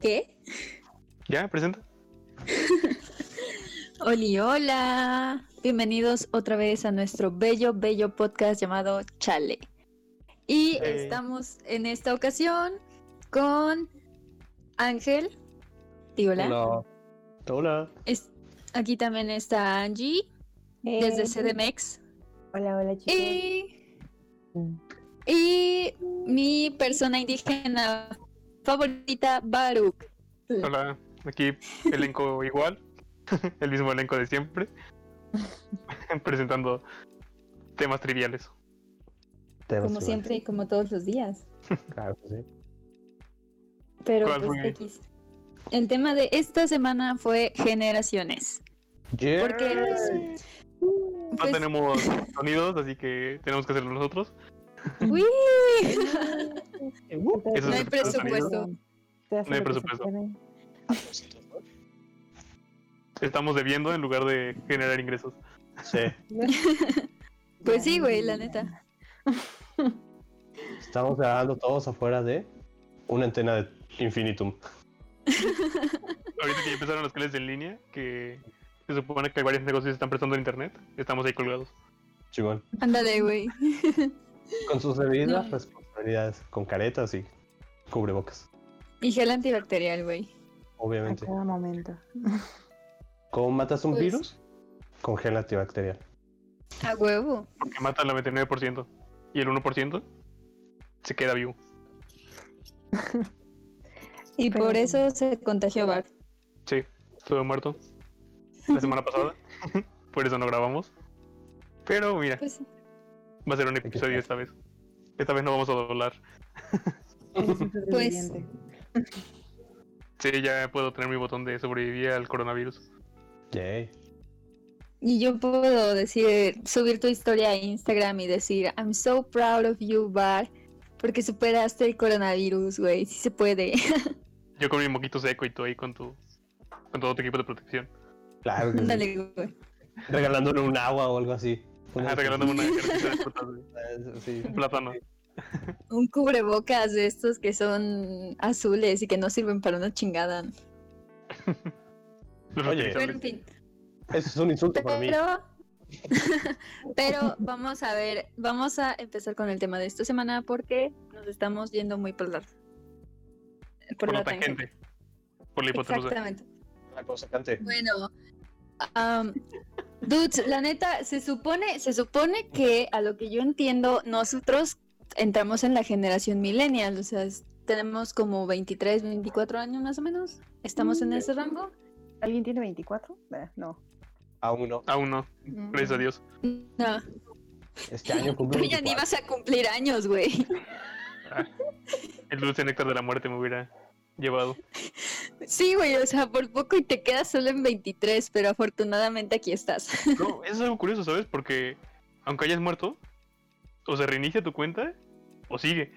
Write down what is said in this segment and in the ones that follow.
¿Qué? ¿Ya? ¿Presenta? Oli, hola. Bienvenidos otra vez a nuestro bello, bello podcast llamado Chale. Y Hey. estamos en esta ocasión con Ángel. Di hola. Hola. Hola. Es- aquí también está Angie, desde CDMX. Hola, hola chicos. Y, y mi persona indígena favorita, Baruch. Hola. Aquí elenco igual. El mismo elenco de siempre. Presentando temas triviales. Temas Como igual. siempre y como todos los días. Claro sí. Pero ¿Cuál pues? X. El tema de esta semana fue generaciones. Yeah. Porque No pues, tenemos sonidos, así que tenemos que hacerlo nosotros. Uy, Eso no hay presupuesto. No hay que presupuesto. Estamos debiendo en lugar de generar ingresos. Sí. Pues sí, güey, la neta. Estamos grabando todos afuera de una antena de Infinitum. Ahorita que ya empezaron las clases en línea, que se supone que varios negocios están prestando en internet, estamos ahí colgados. Chingón. Ándale, güey. Con sus debidas No. responsabilidades. Con caretas y cubrebocas. Y gel antibacterial, güey. A Obviamente. cada momento. ¿Cómo matas un Pues- virus? Con gel antibacterial. A huevo. Porque mata al 99% y el 1% se queda vivo. Y por eso se contagió Bar. Sí, estuve muerto la semana pasada. Por eso no grabamos. Pero mira, Pues sí. Va a ser un episodio esta vez. Esta vez no vamos a doblar. Pues-. Sí, ya puedo tener mi botón de sobrevivir al coronavirus. Yay. Y yo puedo decir, subir tu historia a Instagram y decir, I'm so proud of you, Bar. Porque superaste el coronavirus, güey. Sí se puede. Yo con mi moquito seco y tú ahí con tu con todo tu equipo de protección. Claro que sí. Ándale, güey. Regalándole un agua o algo así. Ah, regalándome una cartita de frutas, güey. Sí. un plátano. Un cubrebocas de estos que son azules y que no sirven para una chingada. Oye. Pero en fin. Eso es un insulto para mí. Pero, vamos a ver, vamos a empezar con el tema de esta semana porque nos estamos yendo muy por la, Por la tangente. Por la hipotenusa. Exactamente. La cosa cante. Bueno, dudes, la neta, se supone, se supone que a lo que yo entiendo, nosotros entramos en la generación millennial, o sea, es- tenemos como 23, 24 años más o menos. ¿Estamos en ese rango? ¿Alguien tiene 24? Eh, no. Aún no. Aún no, gracias a Dios. No, Este año tú ya ni 24. vas a cumplir años, güey. Ah, el dulce néctar de la muerte me hubiera llevado. Sí, güey, o sea, por poco y te quedas solo en 23, pero afortunadamente aquí estás. No, eso es algo curioso, ¿sabes? Porque aunque hayas muerto, o se reinicia tu cuenta, o sigue.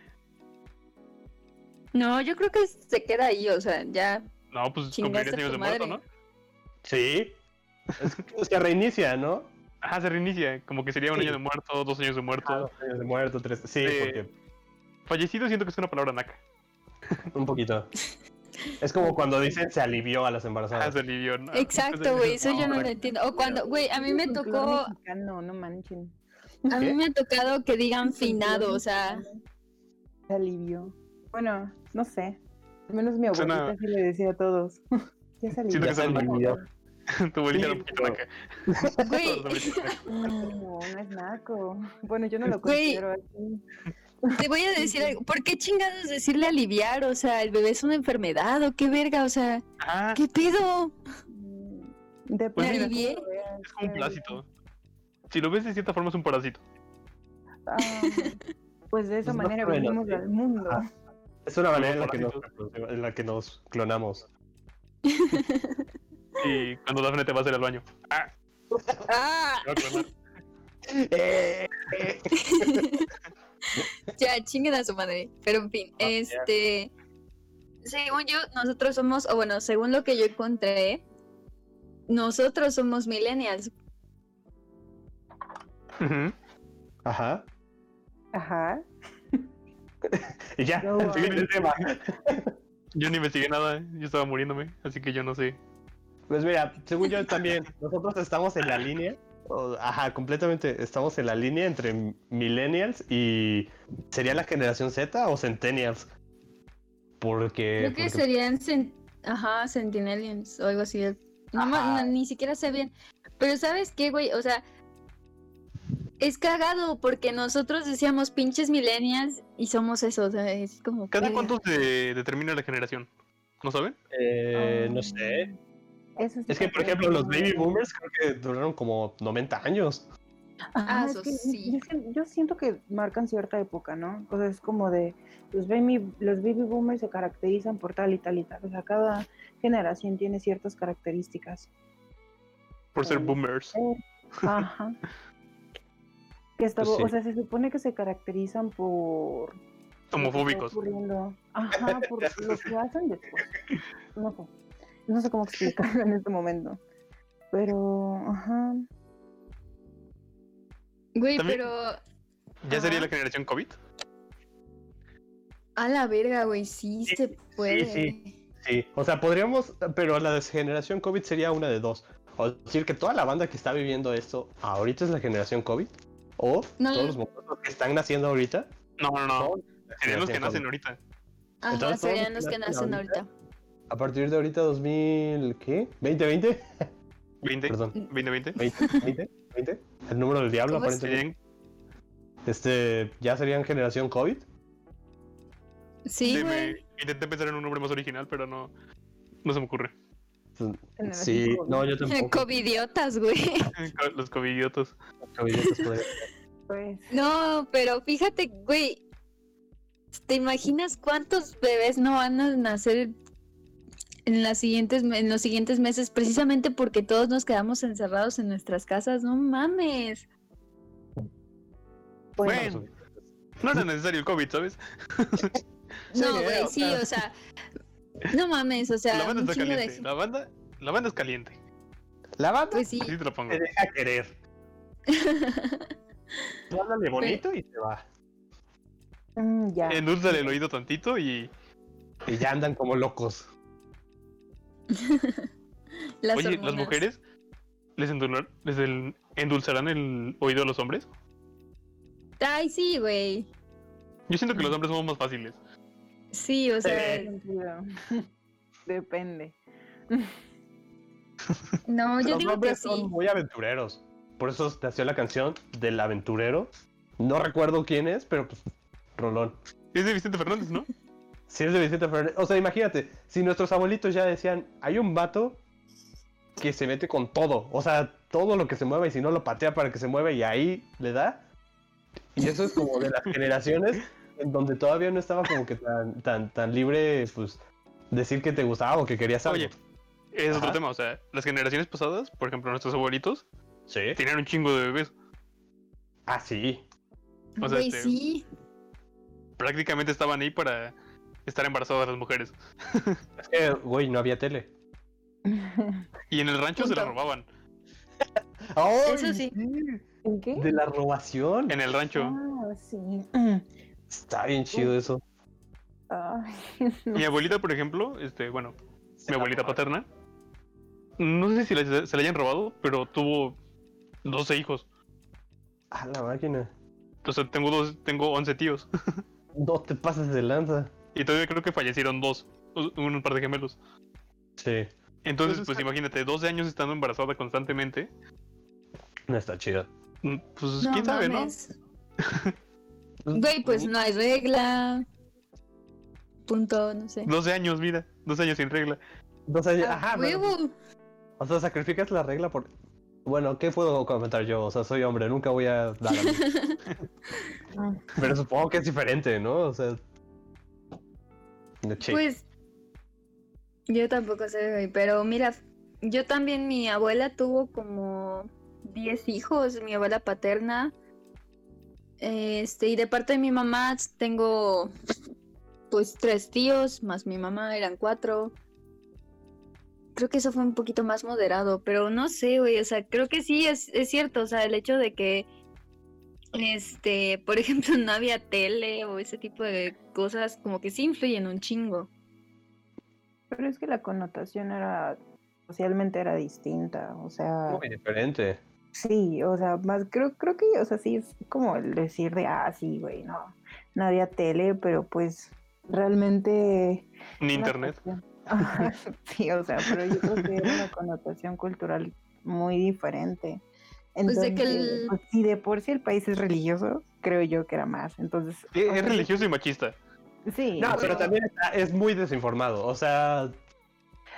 No, yo creo que se queda ahí, o sea, ya. No, pues cumplirías años de muerto. ¿no? Sí. Es, es que reinicia, ¿no? Ajá, se reinicia. Como que sería un Sí. año de muerto, dos años de muerto. Ah, dos años de muerto, tres. Sí, Sí. porque Fallecido siento que es una palabra naca. un poquito. Es como cuando dicen se alivió a las Ah, embarazadas. se alivió. ¿no? Exacto, güey, eso yo no lo entiendo. O cuando, güey, a mí me tocó, mexicano, no manchen. a mí me ha tocado que digan finado, o sea, Se alivió. Bueno, no sé. Al menos mi abuelita Suena- sí le decía a todos. ya se alivió. Siento que se alivió. Tu abuelita era Sí, un poquito pero- naca. güey. No, no es naco. Bueno, yo no lo considero así. Te voy a decir algo. ¿Por qué chingados decirle aliviar? O sea, el bebé es una enfermedad o qué verga, o sea, Ah, ¿qué Pues mira, de lo veas, es como un parásito. Si lo ves de cierta forma es un parásito. ah, Pues de esa Pues manera venimos al mundo. Es una manera en la, que nos, parásitos. reproducimos, en la que nos clonamos. Y cuando Dafne te va a hacer al baño. Ah, Ah, clonar. Eh, ya, chinguen a su madre. Pero en fin, este. Según yo, nosotros somos, o bueno, según lo que yo encontré, nosotros somos millennials. Ujú. Ajá. Ajá. Y ya, No, siguiente tema. Yo no investigué nada, ¿eh? yo estaba muriéndome, así que yo no sé. Pues mira, según yo también, nosotros estamos en la línea. Ajá, completamente estamos en la línea entre millennials y sería la generación Z o centennials. Porque, Creo que porque- serían ajá, Sentinelians o algo así. No, no, ni siquiera sé bien. Pero ¿sabes qué, güey? O sea, es cagado porque nosotros decíamos pinches millennials y somos eso. O sea, es como. ¿Cada cuánto se determina la generación? ¿No saben? eh, no sé. Eso sí Es que, por ejemplo, los baby boomers creo que duraron como 90 años. Ah, es eso que sí. yo, sien- yo siento que marcan cierta época, ¿no? O sea, es como de los baby, los baby boomers se caracterizan por tal y tal y tal. O sea, cada generación tiene ciertas características. Por ser Eh, boomers. Ajá. Que está- Pues sí. O sea, se supone que se caracterizan por Homofóbicos. Ajá, por lo que hacen después. No sé. No sé cómo explicarlo en este momento. Pero, ajá. Güey, pero. ¿Ya sería la generación COVID? A la verga, güey, sí, Sí, se puede. sí. Sí, o sea, podríamos, pero la generación COVID sería una de dos. O decir que toda la banda que está viviendo esto ahorita es la generación COVID. O No, todos no. los que están naciendo ahorita. No, no, no. Serían los que nacen ahorita. Ajá, Entonces, serían los que nacen ahorita. A partir de ahorita 2000, ¿qué? ¿2020? 20, Perdón. 2020. 20, 20, 20. El número del diablo aparentemente. Este, ya serían generación COVID. Sí, sí, güey. me- intenté pensar en un nombre más original, pero no, no se me ocurre. Sí, no, yo tampoco. Covidiotas, güey. Los covidiotos. Covidiotas podría- Pues, No, pero fíjate, güey. ¿Te imaginas cuántos bebés no van a nacer en las siguientes en los siguientes meses precisamente porque todos nos quedamos encerrados en nuestras casas? No mames. bueno, Bueno. No era necesario el COVID, ¿sabes? No, güey, sí, o sea, no mames, o sea, la banda está caliente. de La banda, la banda es caliente. La banda pues sí. Así te lo pongo. te deja querer. Tú háblale bonito y se va. mm, ya. Endúlzale el oído tantito y. Y ya andan como locos. Las Oye, ¿las mujeres les, endulzar- les el- endulzarán el oído a los hombres? Ay, sí, güey. Yo siento que los hombres somos más fáciles. Sí, o sea. Depende. no, yo Los digo que hombres sí. son muy aventureros. Por eso nació la canción del aventurero. No recuerdo quién es, pero pues Rolón. Es de Vicente Fernández, ¿no? Si es de Vicente Fernández. O sea, imagínate, si nuestros abuelitos ya decían, hay un vato que se mete con todo. O sea, todo lo que se mueva y si no lo patea para que se mueva y ahí le da. Y eso es como de las generaciones en donde todavía no estaba como que tan, tan, tan libre, pues, decir que te gustaba o que querías algo. Oye, es otro tema. O sea, las generaciones pasadas, por ejemplo, nuestros abuelitos, sí. tenían un chingo de bebés. Ah, sí. O sea, este- sí. Prácticamente estaban ahí para estar embarazadas las mujeres. Es que, güey, no había tele. Y en el rancho se la robaban. ¡Ay, Eso sí. ¿En qué? De la robación. En el rancho. Ah, sí. Está bien chido eso. Ay, Mi abuelita, por ejemplo, este, bueno, mi abuelita paterna, no sé si la- se la hayan robado, pero tuvo 12 hijos. A la máquina. Sea, tengo dos, tengo 11 tíos. No te pases de lanza. Y todavía creo que fallecieron dos, un par de gemelos. Sí. Entonces, Pues pues está- imagínate, 12 años estando embarazada constantemente. No está chido. mm, Pues No quién sabe, mames. Güey, pues no hay regla. Punto, no sé. ¿no? 12 años, mira, 12 años sin regla. Dos años. ¡A Ajá, pero- huevo! O sea, sacrificas la regla por. Bueno, ¿qué puedo comentar yo? O sea, soy hombre, nunca voy a dar a. Ah. Pero supongo que es diferente, ¿no? O sea. Pues yo tampoco sé, güey, pero mira, yo también, mi abuela tuvo como 10 hijos, mi abuela paterna. Este, y de parte de mi mamá tengo pues tres tíos, más mi mamá eran cuatro. Creo que eso fue un poquito más moderado, pero no sé, güey, o sea, creo que sí es, es cierto, o sea, el hecho de que, este, por ejemplo, no había tele o ese tipo de cosas, como que sí influyen un chingo. Pero es que la connotación era, socialmente era distinta, o sea, Muy diferente. sí, o sea, más creo, creo que, o sea, sí es como el decir de, ah, sí, güey, no, no había tele, pero pues realmente... Ni internet. sí, o sea, pero yo creo que era una connotación cultural muy diferente. Pues de que Entonces, el- pues, si de por sí el país es religioso, creo yo que era más. Entonces, Es, es religioso y machista. Sí. No, pero también está- es muy desinformado. O sea,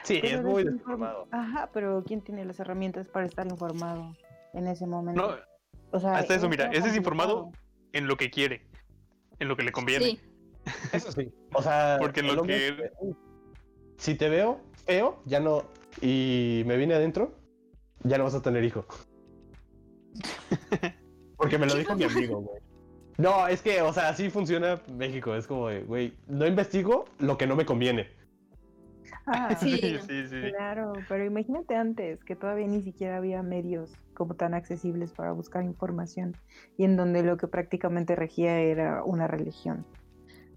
sí, pero es muy desinform- desinformado. Ajá, pero ¿quién tiene las herramientas para estar informado en ese momento? No, o sea, hasta eso, mira, es desinformado en lo que quiere, en lo que le conviene. Sí. Eso sí. O sea, Porque lo que- es- Si te veo feo, ya no. Y me vine adentro, ya no vas a tener hijo. Porque me lo dijo mi amigo, güey. No, es que, o sea, así funciona México. Es como, de, güey, no investigo lo que no me conviene. Ah, Sí. sí, sí, sí. Claro, pero imagínate antes que todavía ni siquiera había medios como tan accesibles para buscar información y en donde lo que prácticamente regía era una religión.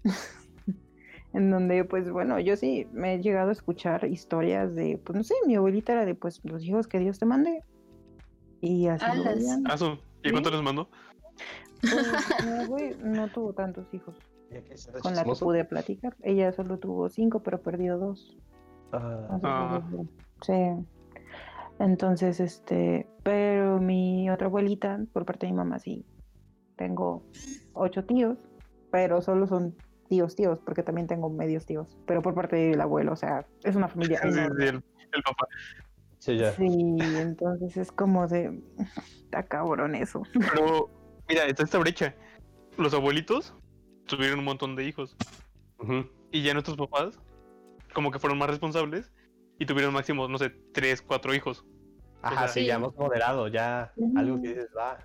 en donde, pues bueno, yo sí me he llegado a escuchar historias de, pues no sé, mi abuelita era de, pues los hijos que Dios te mande. Y así. Ah, ¿Y cuánto les mandó? Pues, mi abue no tuvo tantos hijos con la que pude platicar. Ella solo tuvo cinco, pero perdió dos. Ah, Ah. pues, Sí. Entonces, este, pero mi otra abuelita, por parte de mi mamá, sí, tengo ocho tíos, pero solo son tíos, tíos, porque también tengo medios tíos, pero por parte del abuelo, o sea, es una familia Sí, sí, el, el papá. Sí, ya. Sí, entonces es como de, está cabrón eso. Pero, mira, está esta brecha. Los abuelitos tuvieron un montón de hijos. Y ya nuestros papás, como que fueron más responsables y tuvieron máximo, no sé, tres, cuatro hijos. Ajá, sea, sí, sí. ya más moderado, ya algo que dices, va.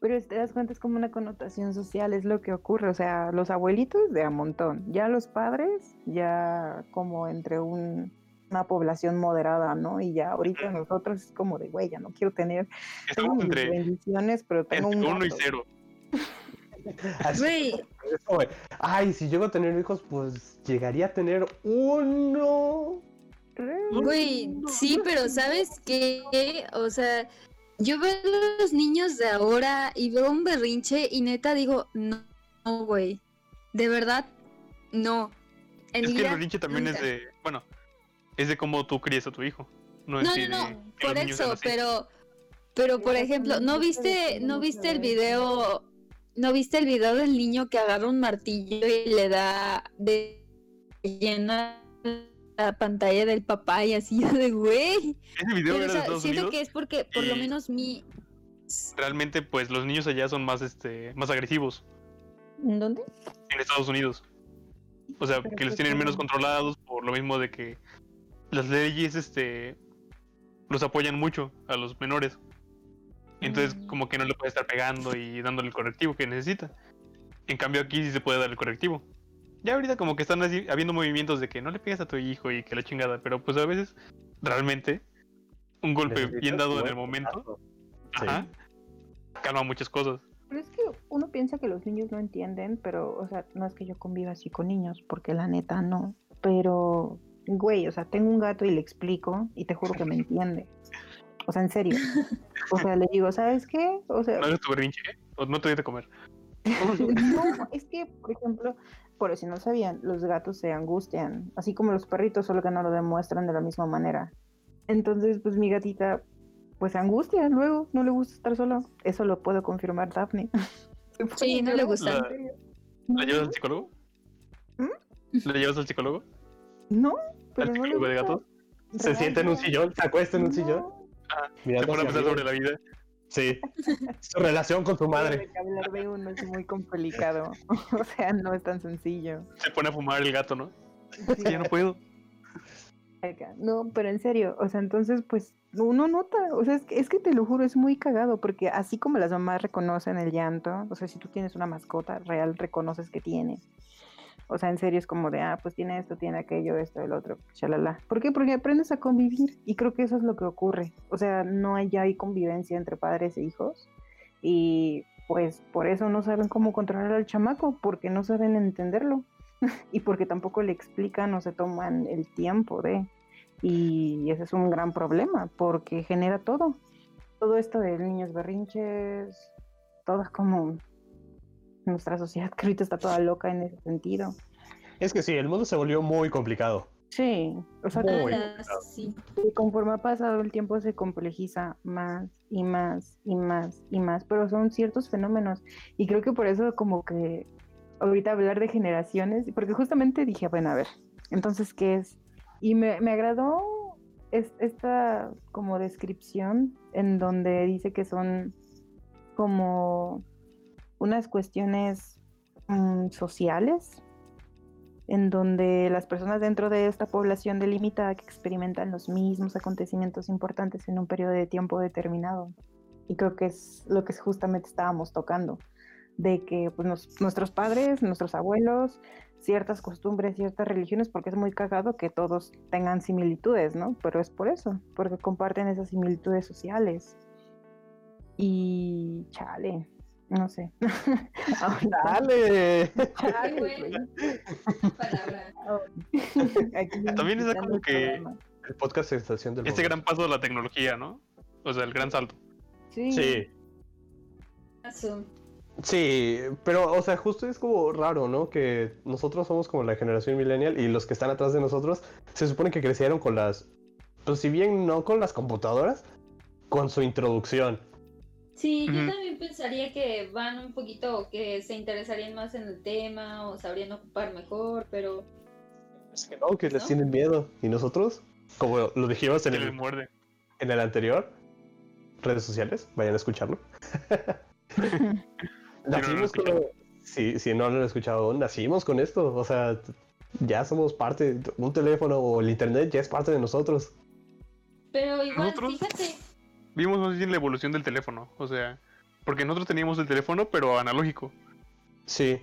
Pero te das cuenta, es como una connotación social, es lo que ocurre. O sea, los abuelitos de a montón. Ya los padres, ya como entre un- una población moderada, ¿no? Y ya ahorita nosotros es como de, güey, ya no quiero tener. Tengo mis entre, bendiciones, pero tengo entre un. uno y cero. Así Ay, si llego a tener hijos, pues llegaría a tener uno. Güey, sí, pero ¿sabes qué? O sea, yo veo a los niños de ahora y veo un berrinche y neta digo, no, no, güey. De verdad, no. En Es que el berrinche también es de, bueno, es de cómo tú crías a tu hijo. No, No, no, de no, que por eso, pero, pero por ejemplo, ¿no viste, no viste el video, no viste el video del niño que agarra un martillo y le da de llena la pantalla del papá y así de güey? Ese video Pero, era o de sea, Estados siento Unidos. que es porque por lo y- menos mi Realmente, pues los niños allá son más, este, más agresivos ¿En dónde? en Estados Unidos. O sea, Pero que los ¿por tienen menos controlados por lo mismo de que las leyes, este, los apoyan mucho a los menores. Entonces, Mm. como que no le puede estar pegando y dándole el correctivo que necesita. En cambio, aquí sí se puede dar el correctivo. Ya ahorita como que están así, habiendo movimientos de que no le pegues a tu hijo y que la chingada, pero pues a veces realmente un golpe Necesitas bien dado en el momento. Sí. ajá, calma muchas cosas. Pero es que uno piensa que los niños no entienden, pero, o sea, no es que yo conviva así con niños, porque la neta no. Pero, güey, o sea, tengo un gato y le explico y te juro que me entiende. O sea, en serio. O sea, le digo, ¿sabes qué? O sea, No tu berrinche, ¿eh? o no te des de comer. no, es que, por ejemplo, por si no sabían, los gatos se angustian, así como los perritos, solo que no lo demuestran de la misma manera. Entonces, pues mi gatita, pues se angustia luego, no le gusta estar sola. Eso lo puedo confirmar Daphne. Sí, a no le gusta. ¿La llevas al psicólogo? ¿Mm? ¿La llevas al psicólogo? No, ¿Al pero no le psicólogo de gatos? Se sienta en un sillón, se acuesta en un no. sillón. Se mirando pone a pensar sobre la vida. Sí. Su relación con su madre. Hablar de uno es muy complicado. O sea, no es tan sencillo. Se pone a fumar el gato, ¿no? Es que ya no puedo. No, pero en serio, o sea, entonces pues uno nota, o sea, es que, es que te lo juro, es muy cagado, porque así como las mamás reconocen el llanto, o sea, si tú tienes una mascota real, reconoces que tiene. O sea, en serio es como de, ah, pues tiene esto, tiene aquello, esto, el otro, chalala. ¿Por qué? Porque aprendes a convivir y creo que eso es lo que ocurre. O sea, no hay, ya convivencia entre padres e hijos y pues por eso no saben cómo controlar al chamaco, porque no saben entenderlo. y porque tampoco le explican o se toman el tiempo de. Y ese es un gran problema porque genera todo. Todo esto de niños berrinches, todo es como nuestra sociedad que ahorita está toda loca en ese sentido. Es que sí, el mundo se volvió muy complicado. Sí, o sea, Muy complicado. sí. Y conforme ha pasado el tiempo se complejiza más y más y más y más, pero son ciertos fenómenos y creo que por eso como que ahorita hablar de generaciones, porque justamente dije, bueno, a ver, entonces, ¿qué es? Y me, me agradó es- esta como descripción en donde dice que son como unas cuestiones mm, sociales en donde las personas dentro de esta población delimitada que experimentan los mismos acontecimientos importantes en un periodo de tiempo determinado. Y creo que es lo que justamente estábamos tocando, de que pues, nos- nuestros padres, nuestros abuelos, ciertas costumbres, ciertas religiones, porque es muy cagado que todos tengan similitudes, ¿no? Pero es por eso, porque comparten esas similitudes sociales. Y chale, no sé. ¡Dale! Ay, güey. Palabra. Aquí También está como el que-. El podcast Sensación del Este Momento. gran paso de la tecnología, ¿no? O sea, el gran salto. Sí. Sí, sí, pero, o sea, justo es como raro, ¿no? Que nosotros somos como la generación millennial y los que están atrás de nosotros se supone que crecieron con las, pues si bien no con las computadoras, con su introducción. Sí, yo también pensaría que van un poquito, que se interesarían más en el tema o sabrían ocupar mejor, pero Es que no, que les tienen miedo. ¿Y nosotros? Como lo dijimos en el, muerde. en el anterior, redes sociales, vayan a escucharlo. nacimos con... Sí, si no lo han escuchado aún, nacimos con esto. O sea, ya somos parte, un teléfono o el internet ya es parte de nosotros. pero igual, Nosotros- fíjate, Vimos más bien la evolución del teléfono. O sea, porque nosotros teníamos el teléfono, pero analógico. Sí. Es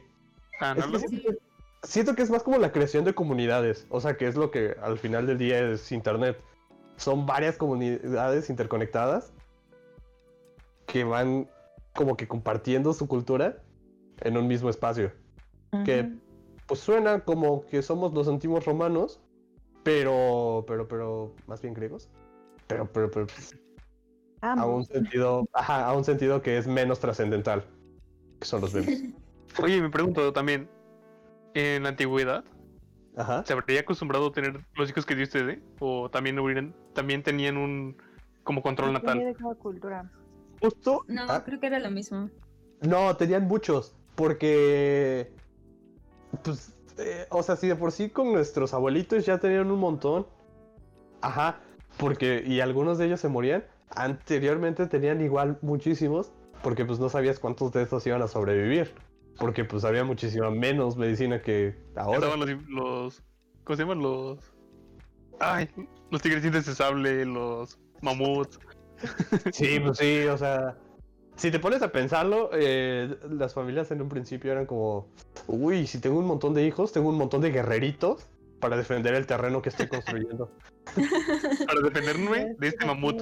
que Analógico. siento, que- siento que es más como la creación de comunidades. O sea, que es lo que al final del día es internet. Son varias comunidades interconectadas que van como que compartiendo su cultura en un mismo espacio. que-. Pues suena como que somos los antiguos romanos, pero, pero, pero, más bien griegos. Pero, pero, pero, a un sentido, ajá, a un sentido que es menos trascendental, que son los memes. Oye, me pregunto también. En la antigüedad, Ajá. ¿se habría acostumbrado a tener los hijos que dio usted? eh? ¿O también, hubieran, también tenían un como control natal? de cada cultura. Justo. no, ah, creo que era lo mismo. no, tenían muchos, porque, pues, eh, o sea, si de por sí con nuestros abuelitos ya tenían un montón, ajá, porque, y algunos de ellos se morían, anteriormente tenían igual muchísimos, porque pues no sabías cuántos de estos iban a sobrevivir, porque pues había muchísima menos medicina que ahora. Estaban los, los. ¿Cómo se llaman? Los. Ay, los tigrecitos de sable, los mamuts. Sí, pues sí, o sea, si te pones a pensarlo, eh, las familias en un principio eran como, uy, si tengo un montón de hijos, tengo un montón de guerreritos para defender el terreno que estoy construyendo. Para defenderme de este Las mamut.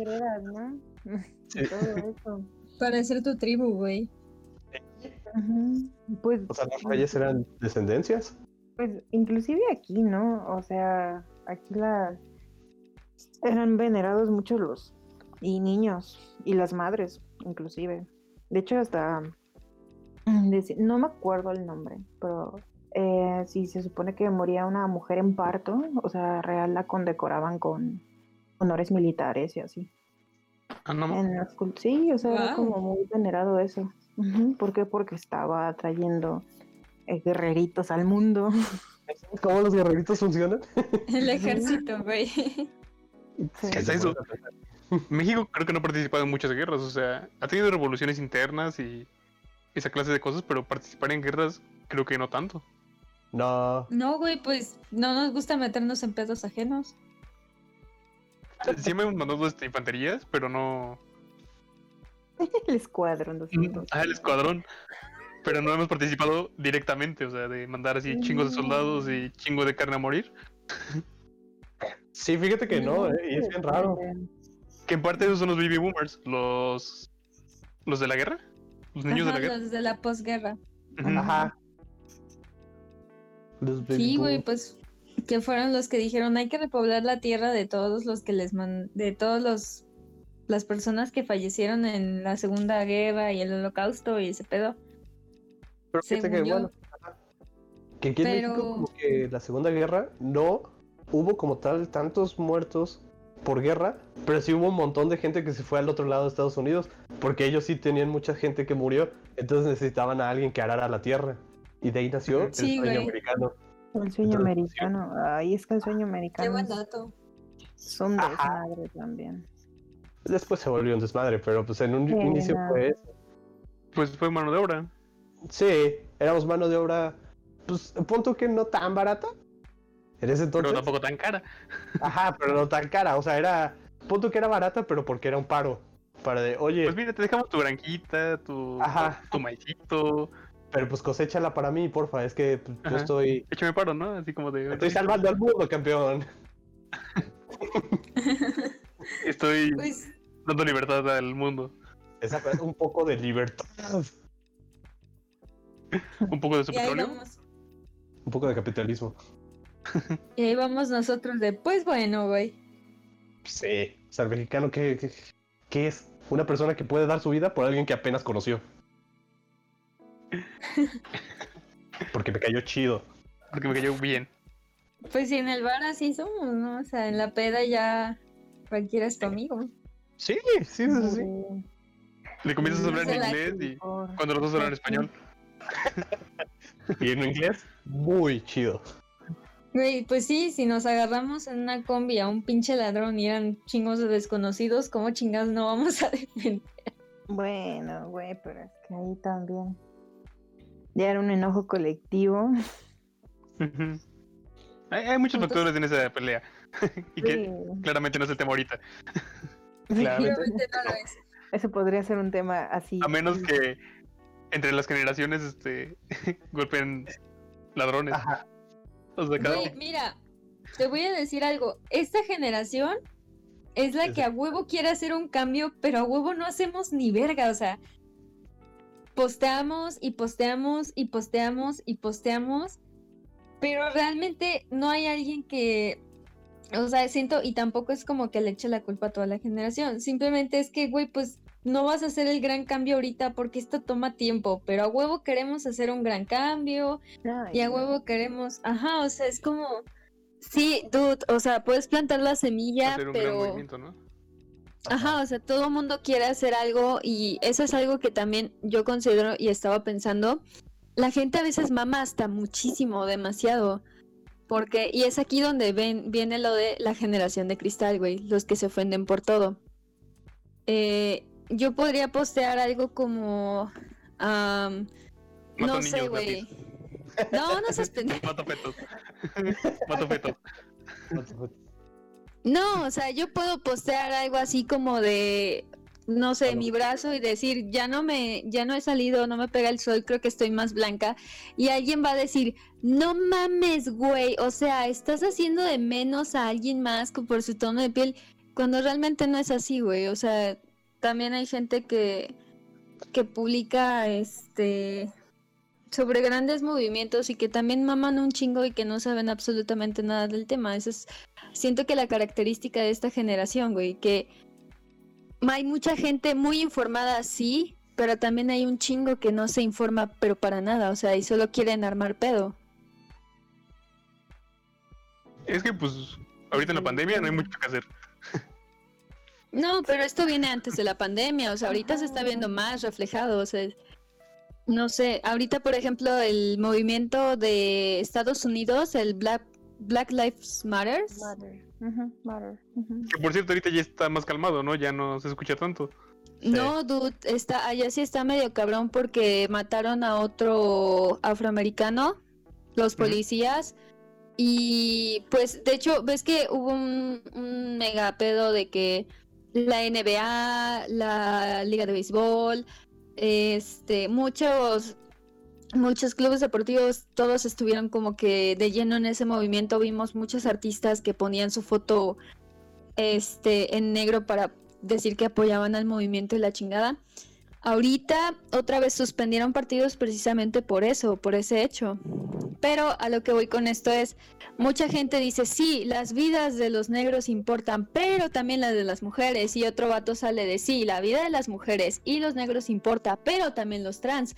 Para ser tu tribu, güey. Pues, O sea, los reyes eran descendencias. pues, inclusive aquí, ¿no? O sea, aquí las eran venerados mucho los y niños y las madres, inclusive. De hecho, hasta mm, no me acuerdo el nombre, pero eh, si se supone que moría una mujer en parto, o sea, real la condecoraban con honores militares y así. Ah, no, En sí, o sea, era como muy venerado eso. Ujú, ¿Por qué? Porque estaba trayendo eh, guerreritos al mundo. ¿Cómo los guerreritos funcionan? El ejército, güey. Sí. ¿Qué es eso? México creo que no ha participado en muchas guerras, o sea, ha tenido revoluciones internas y esa clase de cosas, pero participar en guerras creo que no tanto. No, No, güey, pues no nos gusta meternos en pedos ajenos. Sí me han mandado este, infanterías, pero no... El escuadrón 200. Ah, el escuadrón. Pero no hemos participado directamente, o sea, de mandar así chingos de soldados y chingo de carne a morir. sí, fíjate que no, eh, y es bien raro. Que en parte esos son los baby boomers, los... ¿Los de la guerra? ¿Los niños Ajá, de la guerra? los de la posguerra. Ajá. Los Sí, güey, pues que fueron los que dijeron hay que repoblar la tierra de todos los que les man de todos los las personas que fallecieron en la Segunda Guerra y el Holocausto y ese pedo. Pero fíjate que, según yo. bueno, que aquí en México como que la Segunda Guerra no hubo como tal tantos muertos por guerra, pero sí hubo un montón de gente que se fue al otro lado de Estados Unidos, porque ellos sí tenían mucha gente que murió, entonces necesitaban a alguien que arara la tierra. Y de ahí nació Sí, el sueño güey. americano. El sueño Entonces, americano. Ay, es que el sueño americano es- dato. son Ajá. desmadre también. Después se volvió un desmadre, pero pues en un Sí, inicio fue eso. Pues fue mano de obra. Sí, éramos mano de obra, pues punto que no tan barata. En ese Pero entonces. tampoco tan cara. Ajá, pero no tan cara. O sea, era. Punto que era barata, pero porque era un paro. Para de, oye, Pues mira, te dejamos tu granjita, tu, Ajá. tu maicito. Pero pues cosechala para mí, porfa. Es que pues, yo Ajá. estoy. Échame paro, ¿no? Así como de. Estoy salvando al mundo, campeón. Estoy Pues dando libertad al mundo. Esa, un poco de libertad. Un poco de su y ahí petróleo. vamos. Un poco de capitalismo. Y ahí vamos nosotros de pues bueno, güey. Sí. O sea, el mexicano, ¿qué, qué, qué es? Una persona que puede dar su vida por alguien que apenas conoció. Porque me cayó chido. Porque me cayó bien. Pues si en el bar así somos, ¿no? O sea, en la peda ya cualquiera es tu amigo. Sí, sí, sí, sí. Le comienzas a hablar en inglés y cuando los dos hablan español. Y en inglés, muy chido. Güey, pues sí, si nos agarramos en una combi a un pinche ladrón y eran chingos de desconocidos, ¿cómo chingados no vamos a defender? Bueno, güey, pero es que ahí también. Ya era un enojo colectivo. Hay, hay muchos Entonces- factores en esa pelea. y que Sí. claramente no es el tema ahorita. Claramente. Efectivamente no lo es. Eso podría ser un tema así. A menos que entre las generaciones este golpeen ladrones. Ajá. O sea, cada- Güey, mira, te voy a decir algo. Esta generación es la que a huevo quiere hacer un cambio, pero a huevo no hacemos ni verga. O sea, posteamos y posteamos y posteamos y posteamos, pero realmente no hay alguien que. O sea, siento, y tampoco es como que le eche la culpa a toda la generación. Simplemente es que, güey, pues no vas a hacer el gran cambio ahorita porque esto toma tiempo, pero a huevo queremos hacer un gran cambio, Ay, y a no. huevo queremos, ajá, o sea, es como, sí, dude, o sea, puedes plantar la semilla, hacer un gran pero, movimiento, ¿no? Ajá, o sea, todo el mundo quiere hacer algo y eso es algo que también yo considero y estaba pensando, la gente a veces mama hasta muchísimo, demasiado, porque, y es aquí donde ven, viene lo de la generación de cristal, güey, los que se ofenden por todo. Eh, yo podría postear algo como, Mato no sé, güey. No, no seas pendejo. Mato fetos. Mato fetos. No, o sea, yo puedo postear algo así como de, no sé, mi brazo y decir, ya no me, ya no he salido, no me pega el sol, creo que estoy más blanca. Y alguien va a decir, no mames, güey, o sea, estás haciendo de menos a alguien más por su tono de piel, cuando realmente no es así, güey. O sea, también hay gente que, que publica, este, sobre grandes movimientos y que también maman un chingo y que no saben absolutamente nada del tema. Eso es siento que la característica de esta generación, güey, que hay mucha gente muy informada, sí, pero también hay un chingo que no se informa, pero para nada, o sea, y solo quieren armar pedo. Es que pues ahorita en la pandemia no hay mucho que hacer. No, pero esto viene antes de la pandemia, o sea, ahorita se está viendo más reflejado, o sea, no sé, ahorita por ejemplo el movimiento de Estados Unidos, el Black, Black Lives Matter, Matter. Matter. Que por cierto ahorita ya está más calmado, ¿no? Ya no se escucha tanto. No, dude, está, allá sí está medio cabrón porque mataron a otro afroamericano, los policías, y pues de hecho, ves que hubo un, un mega pedo de que la NBA, la Liga de Béisbol, este, muchos, muchos clubes deportivos, todos estuvieron como que de lleno en ese movimiento, vimos muchos artistas que ponían su foto este, en negro para decir que apoyaban al movimiento y la chingada. Ahorita otra vez suspendieron partidos precisamente por eso, por ese hecho. Pero a lo que voy con esto es, mucha gente dice, sí, las vidas de los negros importan, pero también las de las mujeres. Y otro vato sale de, sí, la vida de las mujeres y los negros importa, pero también los trans.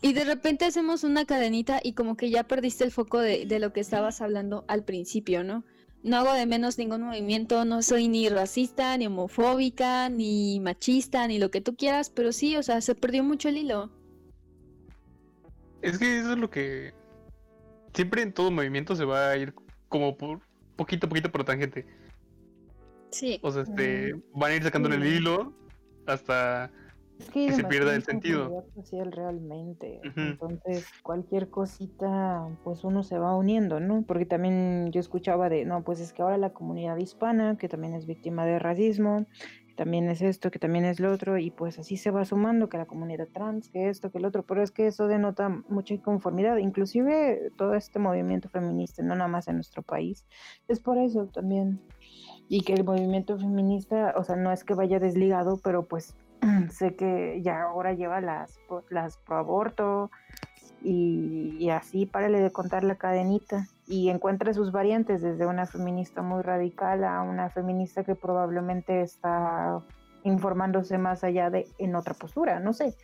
Y de repente hacemos una cadenita y como que ya perdiste el foco de, de lo que estabas hablando al principio, ¿no? No hago de menos ningún movimiento, no soy ni racista, ni homofóbica, ni machista, ni lo que tú quieras, pero sí, o sea, se perdió mucho el hilo. Es que eso es lo que siempre en todo movimiento se va a ir como por poquito a poquito por tangente. Sí. O sea, este, van a ir sacándole el hilo hasta Es que hay se pierda el sentido. social realmente. Ujú. Entonces, cualquier cosita, pues uno se va uniendo, ¿no? Porque también yo escuchaba de, no, pues es que ahora la comunidad hispana, que también es víctima de racismo, que también es esto, que también es lo otro, y pues así se va sumando, que la comunidad trans, que esto, que el otro, pero es que eso denota mucha inconformidad, inclusive todo este movimiento feminista, no nada más en nuestro país, es por eso también. Y que el movimiento feminista, o sea, no es que vaya desligado, pero pues sé que ya ahora lleva las, las pro aborto y, y así párale de contar la cadenita y encuentra sus variantes desde una feminista muy radical a una feminista que probablemente está informándose más allá de en otra postura, no sé.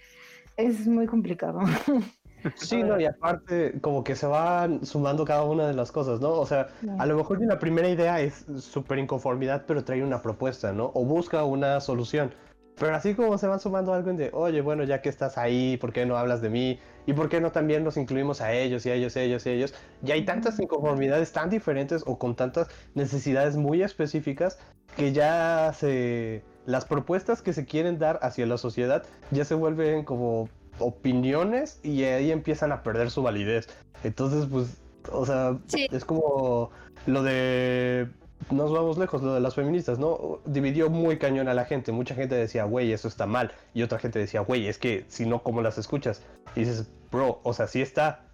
Es muy complicado. Sí, no, y aparte, como que se van sumando cada una de las cosas, ¿no? O sea, a lo mejor una primera idea es súper inconformidad, pero trae una propuesta, ¿no? O busca una solución. Pero así como se van sumando algo en de, oye, bueno, ya que estás ahí, ¿por qué no hablas de mí? ¿Y por qué no también los incluimos a ellos y a ellos, y a ellos, y a ellos? Y hay tantas inconformidades tan diferentes o con tantas necesidades muy específicas que ya se... Las propuestas que se quieren dar hacia la sociedad ya se vuelven como opiniones y ahí empiezan a perder su validez. Entonces, pues, o sea, Sí. es como lo de nos vamos lejos, lo de las feministas, ¿no? Dividió muy cañón a la gente. Mucha gente decía, güey, eso está mal. Y otra gente decía, güey, es que si no, ¿cómo las escuchas? Y dices, bro, o sea, sí está.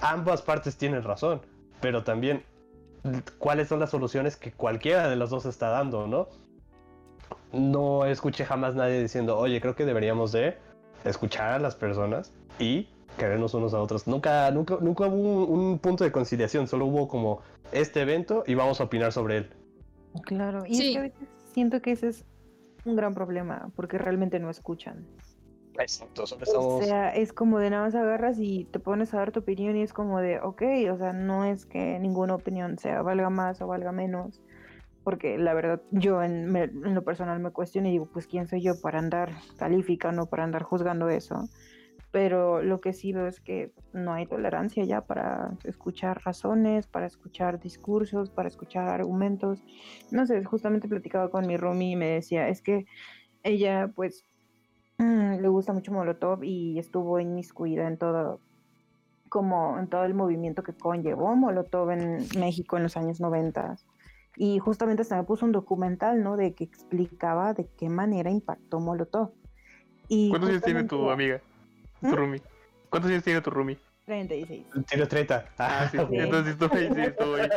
Ambas partes tienen razón. Pero también, ¿cuáles son las soluciones que cualquiera de las dos está dando, no? No escuché jamás nadie diciendo, oye, creo que deberíamos de escuchar a las personas y querernos unos a otros. Nunca, nunca, nunca hubo un, un punto de conciliación, solo hubo como este evento y vamos a opinar sobre él. Claro, y es que a veces siento que ese es un gran problema, porque realmente no escuchan. Exacto, solo O sea, es como de nada más agarras y te pones a dar tu opinión y es como de, ok, o sea, no es que ninguna opinión sea valga más o valga menos, porque la verdad yo en, me- en lo personal me cuestiono y digo, pues quién soy yo para andar calificando, para andar juzgando eso. Pero lo que sí veo es que no hay tolerancia ya para escuchar razones, para escuchar discursos, para escuchar argumentos. No sé, justamente platicaba con mi roomie y me decía, es que ella pues mm, le gusta mucho Molotov y estuvo inmiscuida en todo, como en todo el movimiento que conllevó Molotov en México en los años 90. Y justamente hasta me puso un documental, ¿no? De que explicaba de qué manera impactó Molotov. Y ¿Cuántos años tiene tu amiga? Tu roomie. ¿Cuántos años tiene tu roomie? 36. Tiro 30. Ah, sí. ok. Entonces estuvo ahí, sí, estuvo ahí.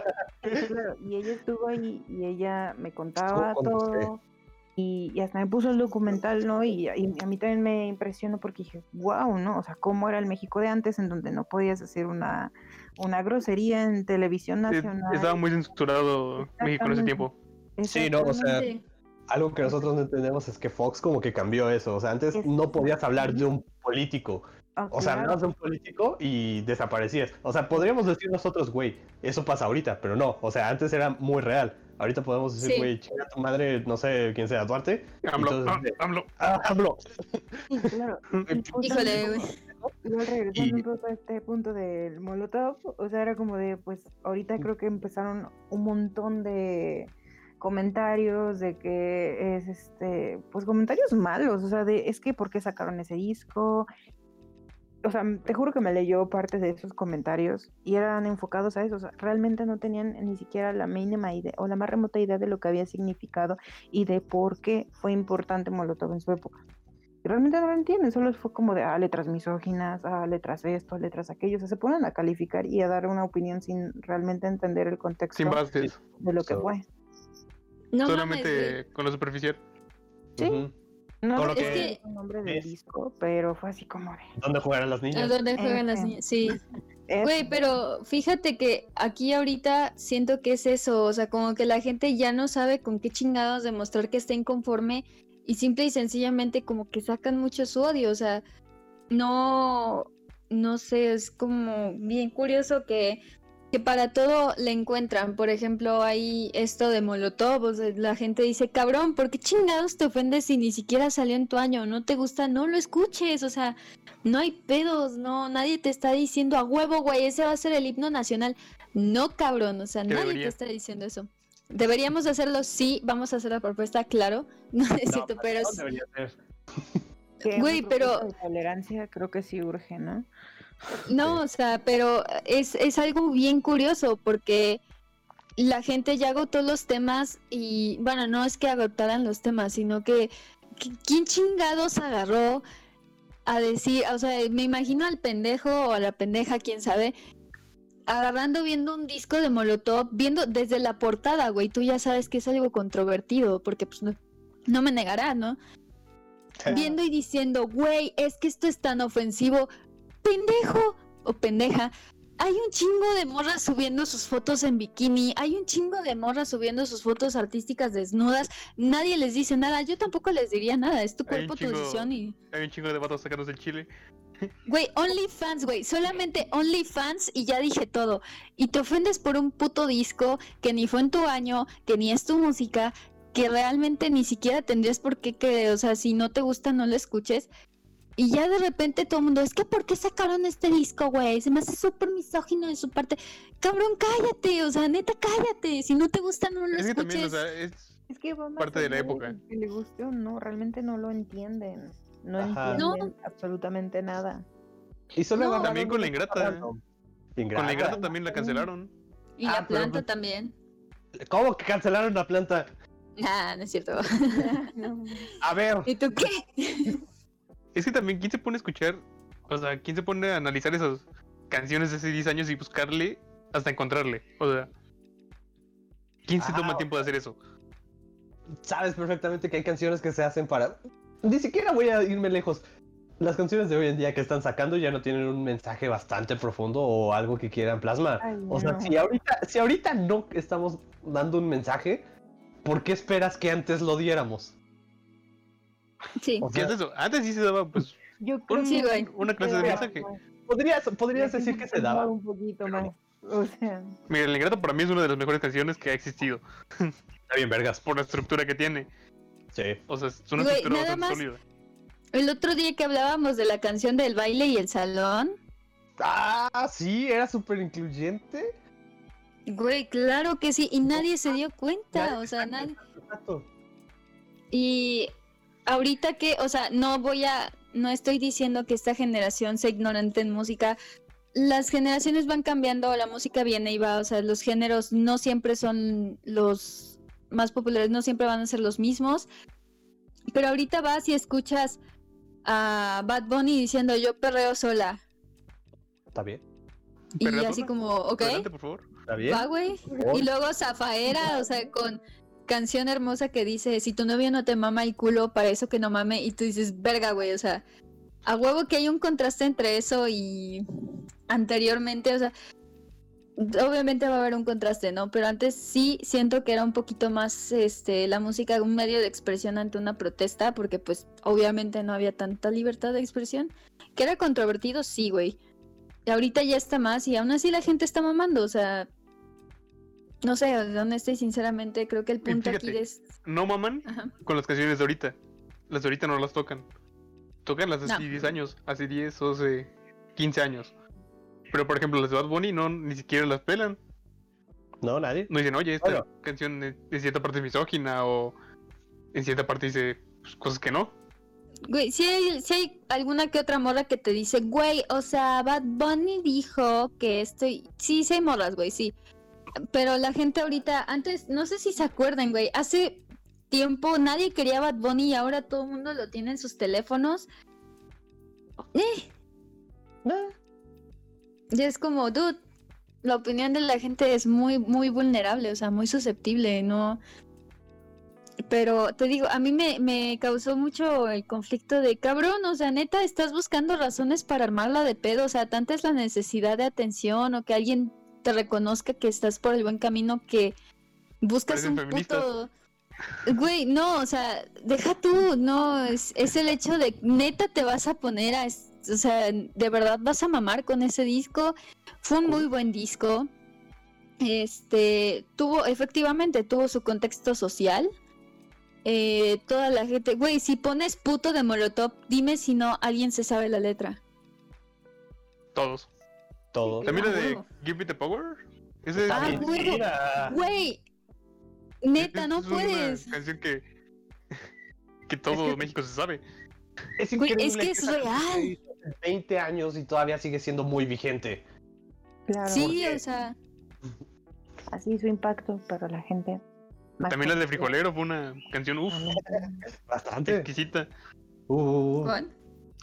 Sí, claro, y ella estuvo ahí y ella me contaba todo. Y, y hasta me puso el documental, ¿no? Y, y a mí también me impresionó porque dije, wow, ¿no? O sea, ¿cómo era el México de antes en donde no podías hacer una, una grosería en televisión Sí, nacional? Estaba muy censurado México en ese tiempo. Sí, no, o sea, Sí. Algo que nosotros no entendemos es que Fox como que cambió eso. O sea, antes Es- no podías hablar de un político. Ah, O sea, claro. hablabas de un político y desaparecías. O sea, podríamos decir nosotros, güey, eso pasa ahorita, pero no. O sea, antes era muy real. Ahorita podemos decir, Sí. güey, chinga tu madre, no sé quién sea, Duarte. AMLO, Entonces, ah, AMLO. Ah, AMLO. Sí, claro. Y Híjole, güey. Igual regresando Y- un poco a este punto del Molotov, o sea, era como de, pues, ahorita creo que empezaron un montón de comentarios de que es este, pues comentarios malos, o sea, de es que por qué sacaron ese disco. O sea, te juro que me leyó parte de esos comentarios y eran enfocados a eso, o sea, realmente no tenían ni siquiera la mínima idea o la más remota idea de lo que había significado y de por qué fue importante Molotov en su época. Y realmente no lo entienden, solo fue como de, ah, letras misóginas, ah, letras esto, letras aquello, o sea, se ponen a calificar y a dar una opinión sin realmente entender el contexto Sin de lo que So- fue. No mames, Solamente con lo superficial. Sí. Ujú. No Con lo sé que- el nombre del es- disco, pero fue así como de. ¿Dónde jugarán las ¿A niñas? dónde juegan las niñas? Sí. "Es- Güey, pero fíjate que aquí ahorita siento que es eso, o sea, como que la gente ya no sabe con qué chingados demostrar que está inconforme y simple y sencillamente como que sacan mucho su odio, o sea, no, no sé, es como bien curioso que, que para todo le encuentran, por ejemplo, hay esto de Molotov, o sea, la gente dice, cabrón, ¿por qué chingados te ofendes si ni siquiera salió en tu año? ¿No te gusta? No lo escuches, o sea, no hay pedos, no, nadie te está diciendo a huevo, güey, ese va a ser el himno nacional. No, cabrón, o sea, nadie debería. te está diciendo eso. Deberíamos hacerlo, sí, vamos a hacer la propuesta, claro. No es No, cierto, pero no sí- debería ser. que güey, pero- de tolerancia creo que sí urge, ¿no? No, o sea, pero es, es algo bien curioso porque la gente ya agotó los temas y, bueno, no es que agotaran los temas, sino que, que ¿quién chingados agarró a decir, o sea, me imagino al pendejo o a la pendeja, quién sabe, agarrando viendo un disco de Molotov, viendo desde la portada, güey, tú ya sabes que es algo controvertido, porque pues no, no me negará, ¿no? Viendo y diciendo, güey, es que esto es tan ofensivo, pendejo o pendeja. Hay un chingo de morras subiendo sus fotos en bikini, hay un chingo de morras subiendo sus fotos artísticas desnudas, nadie les dice nada, yo tampoco les diría nada, es tu cuerpo, tu decisión y... Hay un chingo de vatos sacándose el chile. Güey, OnlyFans, güey, solamente OnlyFans y ya dije todo. Y te ofendes por un puto disco que ni fue en tu año, que ni es tu música, que realmente ni siquiera tendrías por qué que, o sea, si no te gusta no lo escuches. Y ya de repente todo el mundo, es que ¿por qué sacaron este disco, güey? Se me hace súper misógino de su parte. Cabrón, cállate, o sea, neta, cállate. Si no te gusta, no lo Es que escuches. también, o sea, es. Es que Parte de la época. Que le guste o no, realmente no lo entienden. No Ajá. entienden absolutamente nada. Y solo No. También con la ingrata. random. Con la ingrata también la cancelaron. Y Ah, la pero- planta también. ¿Cómo que cancelaron la planta? Ah, no es cierto. No. A ver, ¿Y tú qué? Es que también, ¿quién se pone a escuchar? O sea, ¿quién se pone a analizar esas canciones de hace 10 años y buscarle hasta encontrarle? O sea, ¿quién se Ah, toma tiempo de hacer eso? sabes perfectamente que hay canciones que se hacen para... Ni siquiera voy a irme lejos. Las canciones de hoy en día que están sacando ya no tienen un mensaje bastante profundo o algo que quieran plasmar. Ay, O sea, no. si ahorita, si ahorita no estamos dando un mensaje, ¿por qué esperas que antes lo diéramos? Sí. O sea, antes, antes sí se daba, pues, Yo un- creo Sí, güey. una clase de que- mensaje. podrías, podrías decir que se daba. un poquito más. O sea, Mira, El Ingrato para mí es una de las mejores canciones que ha existido. Está bien, vergas. Por la estructura que tiene. Sí. O sea, es una Güey, estructura bastante más- sólida. El otro día que hablábamos de la canción del baile y el salón, Ah, sí, era súper incluyente. güey, claro que sí, y nadie se dio cuenta, Nadie o sea, nadie. Exacto. Y ahorita que, o sea, no voy a, no estoy diciendo que esta generación sea ignorante en música. Las generaciones van cambiando, la música viene y va, o sea, los géneros no siempre son los más populares, no siempre van a ser los mismos. Pero ahorita vas y escuchas a Bad Bunny diciendo yo perreo sola. Está bien. Y ¿Perrea así sola? como, ok, Adelante, por favor. Está bien. va, güey. Y luego Zafaera, o sea, con canción hermosa que dice, si tu novio no te mama el culo, para eso que no mame, y tú dices, verga, güey, o sea, a huevo que hay un contraste entre eso y anteriormente, o sea, obviamente va a haber un contraste, ¿no? Pero antes sí siento que era un poquito más, este, la música un medio de expresión ante una protesta, porque pues obviamente no había tanta libertad de expresión. Que era controvertido, sí, güey. Ahorita ya está más y aún así la gente está mamando, o sea, no sé, honesta y sinceramente creo que el punto aquí es... No maman Ajá. con las canciones de ahorita. Las de ahorita no las tocan. Tocan las de No. hace 10 años, hace 10 o hace 15 años. Pero por ejemplo, las de Bad Bunny no, ni siquiera las pelan. No, nadie. No dicen, oye, esta Bueno. canción en cierta parte es misógina o en cierta parte dice pues, cosas que no. Güey, si hay, sí hay alguna que otra morra que te dice, güey, o sea, Bad Bunny dijo que estoy... Sí, sí hay morras, güey, sí. Pero la gente ahorita, antes, no sé si se acuerdan, güey, hace tiempo nadie quería Bad Bunny y ahora todo el mundo lo tiene en sus teléfonos. Eh, Ah, y es como, dude, la opinión de la gente es muy, muy vulnerable, o sea, muy susceptible, ¿no? Pero te digo, a mí me, me causó mucho el conflicto de cabrón, o sea, neta, estás buscando razones para armarla de pedo, o sea, tanta es la necesidad de atención o que alguien te reconozca que estás por el buen camino que buscas Parecen un feministas. puto... Güey, no, o sea, deja tú, no, es, es el hecho de neta te vas a poner a, o sea, de verdad vas a mamar con ese disco. Fue un muy buen disco. Este, tuvo, efectivamente, tuvo su contexto social. Eh, toda la gente, güey, si pones puto de Molotov, dime si no alguien se sabe la letra. Todos. Todo. También la de huevo. Give Me the Power. Ese Ah, es. Mentira. Güey, neta, no es una puedes. canción que, que todo México se sabe. Es Güey, increíble es que es real. se hizo hace 20 años y todavía sigue siendo muy vigente. Claro, Sí, porque- o sea, así su impacto para la gente. más También la de. Frijolero fue una canción, uff, Bastante. exquisita. Uh, uh, uh. ¿cuál?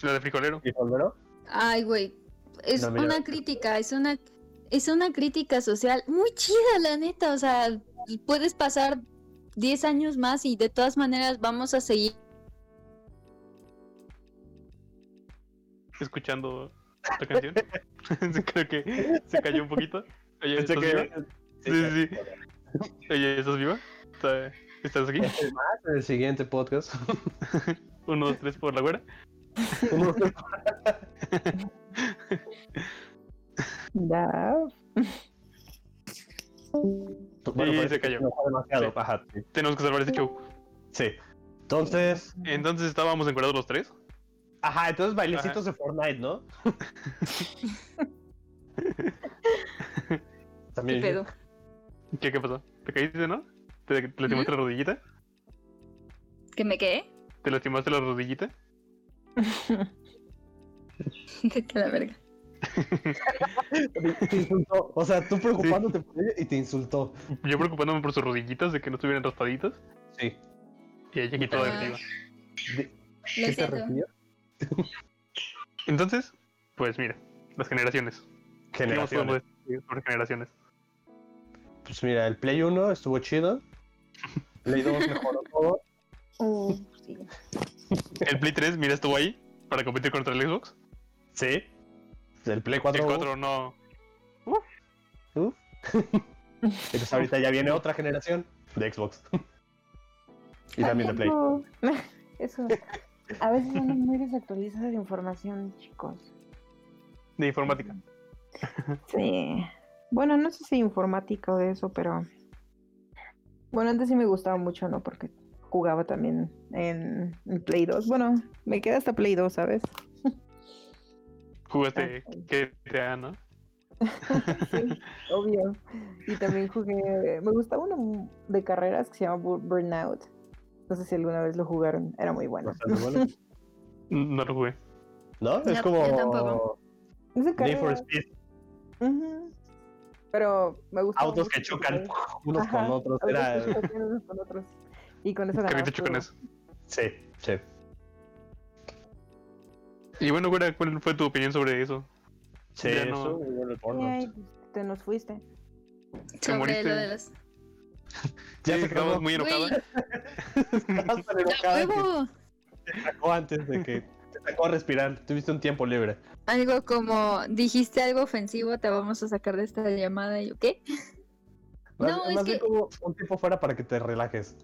La de Frijolero. ¿Y Frijolero? Ay, güey. Es No, una crítica, es una es una crítica social muy chida, la neta, o sea, puedes pasar 10 años más y de todas maneras vamos a seguir escuchando esta canción. Creo que se cayó un poquito. Oye, ¿estás que- viva? Sí, sí, sí. Oye, ¿estás viva? ¿Está- ¿Estás aquí? Este más en el siguiente podcast. Uno, dos, tres por la güera. Ya. Bueno, Y parece se que cayó. demasiado. Sí. Ajá, sí. Tenemos que salvar ese show. Sí. Entonces, Entonces estábamos encuadrados los tres. ajá, entonces bailecitos de Fortnite, ¿no? ¿Qué También. pedo? ¿Qué, qué pasó? ¿Te caíste, no? ¿Te, te lastimaste la rodillita? ¿Que me quedé? ¿Te lastimaste la rodillita? Que la verga. Te insultó. O sea, tú preocupándote por ella y te insultó. Yo preocupándome por sus rodillitas de que no estuvieran raspaditas. Sí. Y ella activa. De- Lo ¿Qué te? Entonces, pues mira, las generaciones. ¿Qué más Generaciones. decir sobre generaciones? Pues mira, el Play 1 estuvo chido. Play 2 mejoró todo. Uh, sí. El Play 3, mira, estuvo ahí para competir contra el Xbox. Sí. El Play 4. El 4 no. Entonces ahorita ya viene otra generación de Xbox. y también de Play. Eso. A veces son muy desactualizadas de información, chicos. De informática. Sí. Bueno, no sé si informática o de eso, pero. Bueno, antes sí me gustaba mucho, ¿no? Porque jugaba también en, en Play 2. Bueno, me queda hasta Play 2, ¿sabes? Jugaste Ah, GTA, ¿no? sí, obvio. Y también jugué. Me gustaba uno de carreras que se llama Bu- Burnout. No sé si alguna vez lo jugaron. Era muy bueno. No lo jugué. ¿No? Es No, como yo tampoco. De Need for. Speed. Pero me gusta. Autos que chocan unos Ajá, con otros. autos Era... que chocan unos con otros. Y con eso Carritos ganabas chocones. Sí, sí. Y bueno, güera, ¿cuál fue tu opinión sobre eso? Sí, Ya no- eso, porno. Ay, te nos fuiste. Te Sobre moriste. lo de las. Ya Sí, acabó. muy enojada. Estabas tan ¡Ya, enojada que te sacó antes de que te sacó a respirar. Tuviste un tiempo libre. Algo como dijiste algo ofensivo, te vamos a sacar de esta llamada y yo, ¿qué? Más, No, es más bien que- como un tiempo fuera para que te relajes.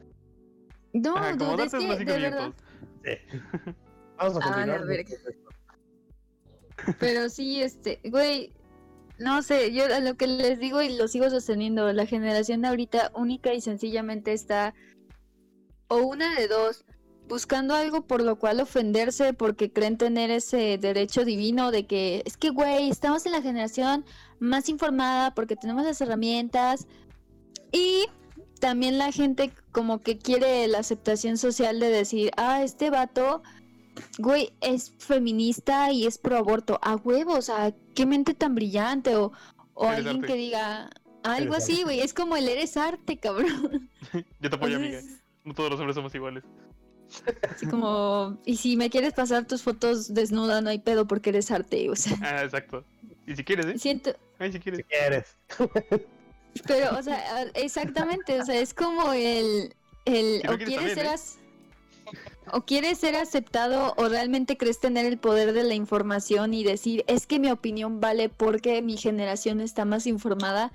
No, Ajá, como dude, es que de verdad. Sí. Vamos a Ah, continuar. la verga. Pero sí, este, güey, no sé, yo a lo que les digo y lo sigo sosteniendo, la generación de ahorita única y sencillamente está o una de dos, buscando algo por lo cual ofenderse porque creen tener ese derecho divino de que es que, güey, estamos en la generación más informada porque tenemos las herramientas y también la gente como que quiere la aceptación social de decir, ah, este vato güey, es feminista y es pro aborto. A huevo, o sea, qué mente tan brillante. O, o alguien arte. que diga algo Eres así, güey. Es como el eres arte, cabrón. Yo te apoyo, amiga. Entonces, No todos los hombres somos iguales. así como, y si me quieres pasar tus fotos desnuda, no hay pedo porque eres arte. O sea, Ah, exacto. Y si quieres, ¿eh? siento, Ay, si quieres. Si quieres. pero, o sea, exactamente, o sea, es como el. el Si no o quieres, quieres ser también, ¿eh? O quieres ser aceptado o realmente crees tener el poder de la información y decir, es que mi opinión vale porque mi generación está más informada.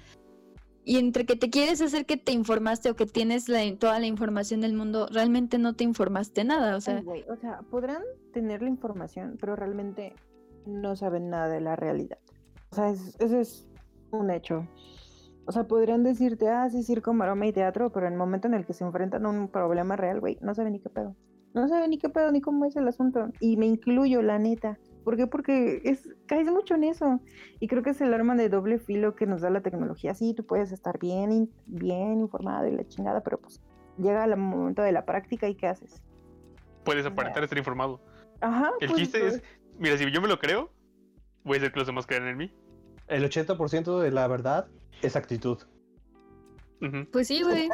Y entre que te quieres hacer que te informaste o que tienes toda la información del mundo, realmente no te informaste nada. O Ay, sea, güey, o sea, podrán tener la información, pero realmente no saben nada de la realidad. O sea, es- ese es un hecho. O sea, podrían decirte, ah, sí, circo, maroma y teatro, pero en el momento en el que se enfrentan a un problema real, güey, no saben ni qué pedo. No saben ni qué pedo ni cómo es el asunto. Y me incluyo, la neta. ¿Por qué? Porque es, caes mucho en eso. Y creo que es el arma de doble filo que nos da la tecnología. Sí, tú puedes estar bien, in- bien informado y la chingada, pero pues llega el momento de la práctica y ¿qué haces? Puedes aparentar estar informado. Ajá. El pues, chiste pues, es, mira, si yo me lo creo, voy a hacer que los demás crean en mí. El 80% de la verdad es actitud. Pues sí, güey.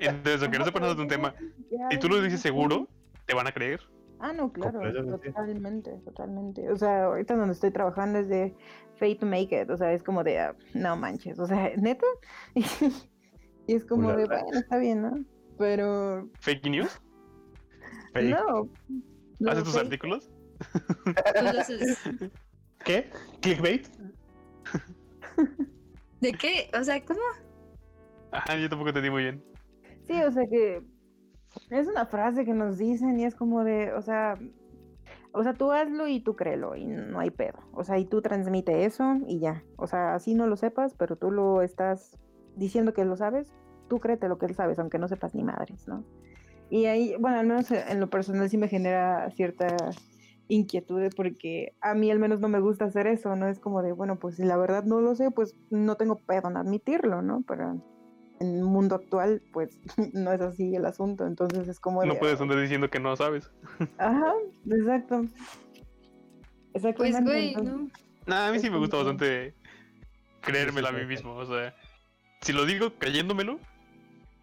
Entonces, aunque no sepas nada de un tema, si tú lo es- dices seguro, te van a creer. Ah, no, claro, totalmente, totalmente. O sea, ahorita donde estoy trabajando es de fake to make it, o sea, es como de, ah, no manches, o sea, neta. y es como de, bueno, está bien, ¿no? Pero, Fake news. Fake. no. no, Haces tus fake- artículos. ¿Qué? ¿Clickbait? ¿De qué? O sea, ¿cómo? Ajá, yo tampoco te di muy bien. Sí, o sea que es una frase que nos dicen y es como de, o sea, o sea, tú hazlo y tú créelo y no hay pedo. O sea, y tú transmite eso y ya. O sea, así no lo sepas, pero tú lo estás diciendo que lo sabes, tú créete lo que él sabes, aunque no sepas ni madres, ¿no? Y ahí, bueno, al menos en lo personal sí me genera cierta inquietud porque a mí al menos no me gusta hacer eso, ¿no? Es como de, bueno, pues si la verdad no lo sé, pues no tengo pedo en admitirlo, ¿no? Pero en el mundo actual, pues no es así el asunto, entonces es como de, No puedes andar diciendo que no sabes. Ajá, exacto. Pues, güey, no. Nah, a mí sí me gusta bastante creérmelo a mí mismo. O sea, si lo digo creyéndomelo,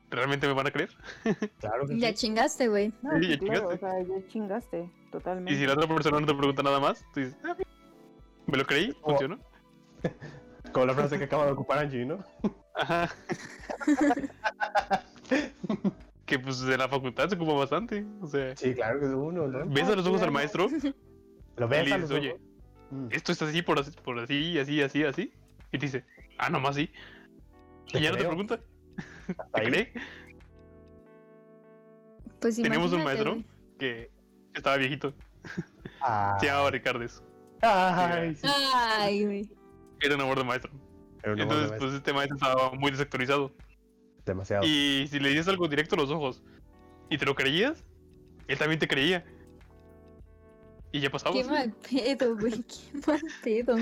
¿realmente me van a creer? Claro que Ya sí. chingaste, güey. No, Sí, ya claro, o chingaste. sea, ya chingaste, totalmente. Y si la otra persona no te pregunta nada más, tú dices, "Ah, me lo creí, Oh. funcionó. Como la frase que acaba de ocupar Angie, ¿no? Ajá. que pues de la facultad se ocupa bastante. O sea, Sí, claro que es uno, ¿no? ves a los ojos al maestro Lo y ves le a dices, oye, ojos. Esto es así por así, por así, así, así, así. Y te dice, ah, nomás sí. Y ya no te pregunta. ¿Te ahí. cree? Pues Tenemos un maestro que estaba viejito. Ah. Se llamaba Ricardes. Ay, sí. Ay, güey. Era un amor de maestro. Una Entonces, pues este maestro estaba muy desactualizado. Demasiado. Y si le dices algo directo a los ojos y te lo creías, él también te creía. Y ya pasaba. Qué mal pedo, güey. Qué mal pedo.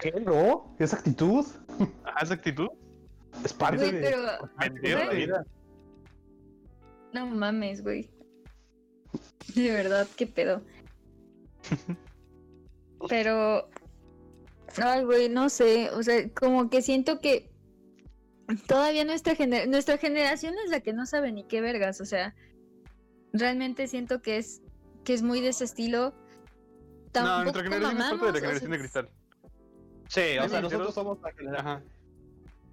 ¿Qué? ¿No? ¿Es actitud? Ajá, esa actitud. Es parte Güey, de... pero Meterle. de la vida. no mames, güey. De verdad, qué pedo. Pero, ay, güey, no sé. O sea, como que siento que todavía nuestra, gener- nuestra generación es la que no sabe ni qué vergas. O sea, realmente siento que es, que es muy de ese estilo. No, Tampoco nuestra generación es parte de mamamos, la o generación de sea, cristal. Sí, o ¿No sea, nosotros somos la, genera- Ajá.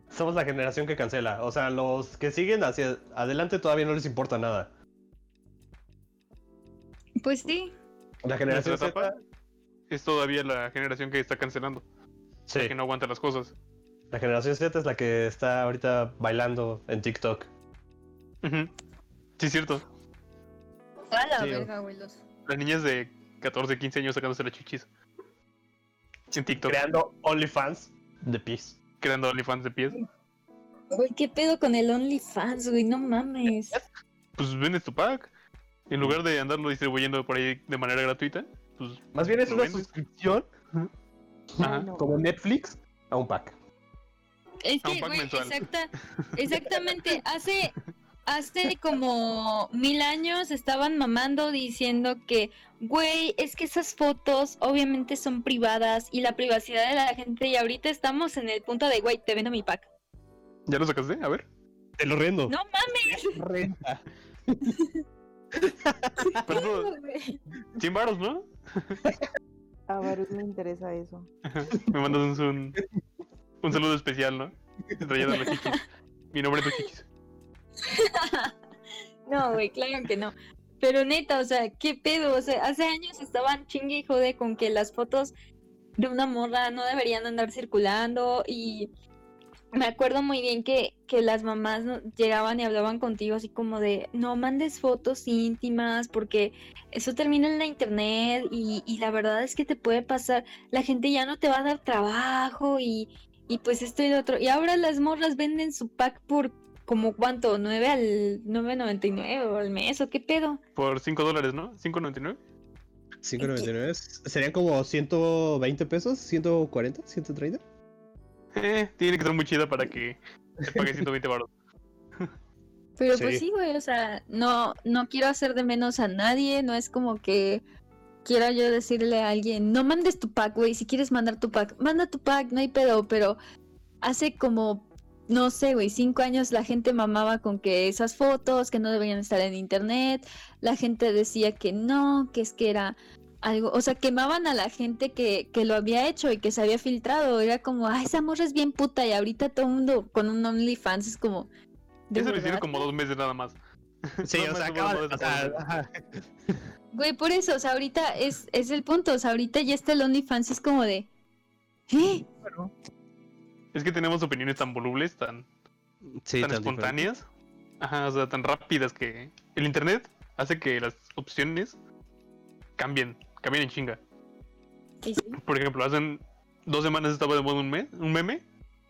somos la generación que cancela. O sea, los que siguen hacia adelante todavía no les importa nada. Pues sí. La generación Z, es todavía la generación que está cancelando. sí, Que no aguanta las cosas. la generación Z es la que está ahorita bailando en TikTok. Ujú. Sí, es cierto. A la Sí, verga, Las niñas de 14, 15 años sacándose las chichis. En TikTok. Creando OnlyFans de pies. Creando OnlyFans de pies. Güey, ¿qué pedo con el OnlyFans, güey? No mames. Pues vendes tu pack. En lugar de andarlo distribuyendo por ahí de manera gratuita, pues Más bien es ¿Lo una vendes? suscripción Ajá. como Netflix a un pack. Es que, güey, exacta, exactamente. Hace, hace como mil años estaban mamando diciendo que, güey, es que esas fotos obviamente son privadas y la privacidad de la gente. Y ahorita estamos en el punto de, güey, te vendo mi pack. ¿ya lo sacaste? A ver. Te lo rendo. No mames. Renta. Pero, güey. 100 baros, ¿no? A Varus me interesa eso. Me mandas un, un, un saludo especial, ¿no? Trayendo los chichis. Mi nombre es tu chichis. No, güey, claro que no. Pero neta, o sea, ¿qué pedo? O sea, hace años estaban chingue y jode con que las fotos de una morra no deberían andar circulando y me acuerdo muy bien que, que las mamás no- llegaban y hablaban contigo así como de no mandes fotos íntimas porque eso termina en la internet y, y la verdad es que te puede pasar, la gente ya no te va a dar trabajo y, y pues esto y lo otro. Y ahora las morras venden su pack por como cuánto, 9 al 9.99 o al mes o qué pedo. Por 5 dólares, ¿no? ¿5.99? 5.99 serían como 120 pesos, 140, 130. Eh, tiene que ser muy chida para que te pague 120 baros. Pero Sí. pues sí, güey, o sea, no, no quiero hacer de menos a nadie, no es como que quiera yo decirle a alguien, no mandes tu pack, güey, si quieres mandar tu pack, manda tu pack, no hay pedo, pero hace como, no sé, güey, cinco años la gente mamaba con que esas fotos, que no deberían estar en internet, la gente decía que no, que es que era algo, o sea, quemaban a la gente que, que lo había hecho y que se había filtrado, era como, ah, esa morra es bien puta y ahorita todo el mundo con un OnlyFans es como... ¿de Eso lo hicieron como dos meses nada más. Sí, No o sea, acaba de-. Güey, por eso, o sea, ahorita es, es el punto, o sea, ahorita ya está el OnlyFans, es como de... ¿Eh? Es que tenemos opiniones tan volubles, tan, Sí, tan tan espontáneas. Ajá, o sea, tan rápidas que el internet hace que las opciones cambien, cambien en chinga. Sí. Por ejemplo, hace dos semanas estaba de moda un, me- un meme,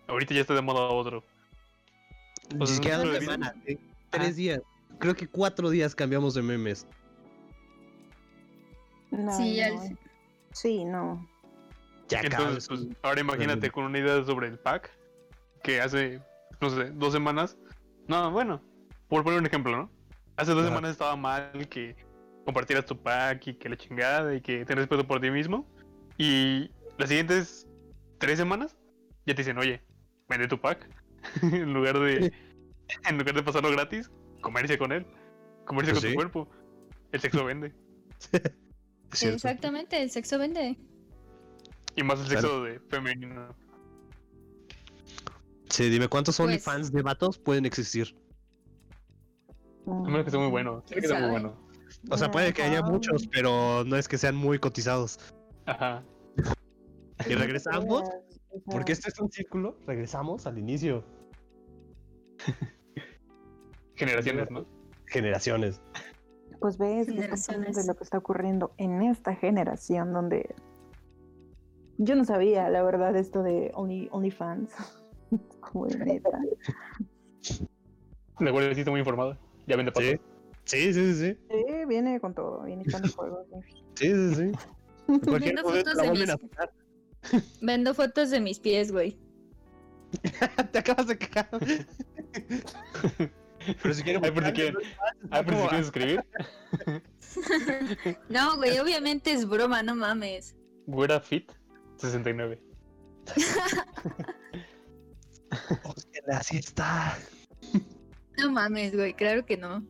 ahorita ya está de moda otro. Ni Pues, siquiera no semanas, eh, Ajá. tres días. Creo que cuatro días cambiamos de memes. No, Sí, ya no. el- Sí, no. Ya Entonces, pues, ahora imagínate con una idea sobre el pack que hace, no sé, dos semanas. No, bueno, por poner un ejemplo, ¿no? Hace dos semanas estaba mal que compartieras tu pack y que la chingada y que te respeto por ti mismo. Y las siguientes tres semanas ya te dicen, oye, vende tu pack. en lugar de en lugar de pasarlo gratis, comercia con él. Comercia Pues con sí. tu cuerpo. El sexo vende. Exactamente, el sexo vende. Y más el Claro. sexo de femenino. Sí, dime, ¿cuántos Pues- OnlyFans de vatos pueden existir? A menos que sea muy bueno. Tiene que ser muy bueno. O sea, puede que haya muchos, pero no es que sean muy cotizados. Ajá. Y regresamos, porque este es un círculo, regresamos al inicio. Generaciones, ¿no? Generaciones. Pues ves Generaciones. de lo que está ocurriendo en esta generación donde yo no sabía, la verdad, esto de Only, OnlyFans. Como de neta. Guardia sí muy informada. Ya vende. Sí. Sí, sí, sí. Sí, viene con todo, viene echando fin. Sí, sí, sí. Momento fotos de mis-. Vendo fotos de mis pies, güey. Te acabas de cagar. Pero si quieren por si quieren. Pero si quieres escribir. No, güey, obviamente es broma, no mames. Güera Fit 69. Hostia, así está. No mames, güey, claro que no.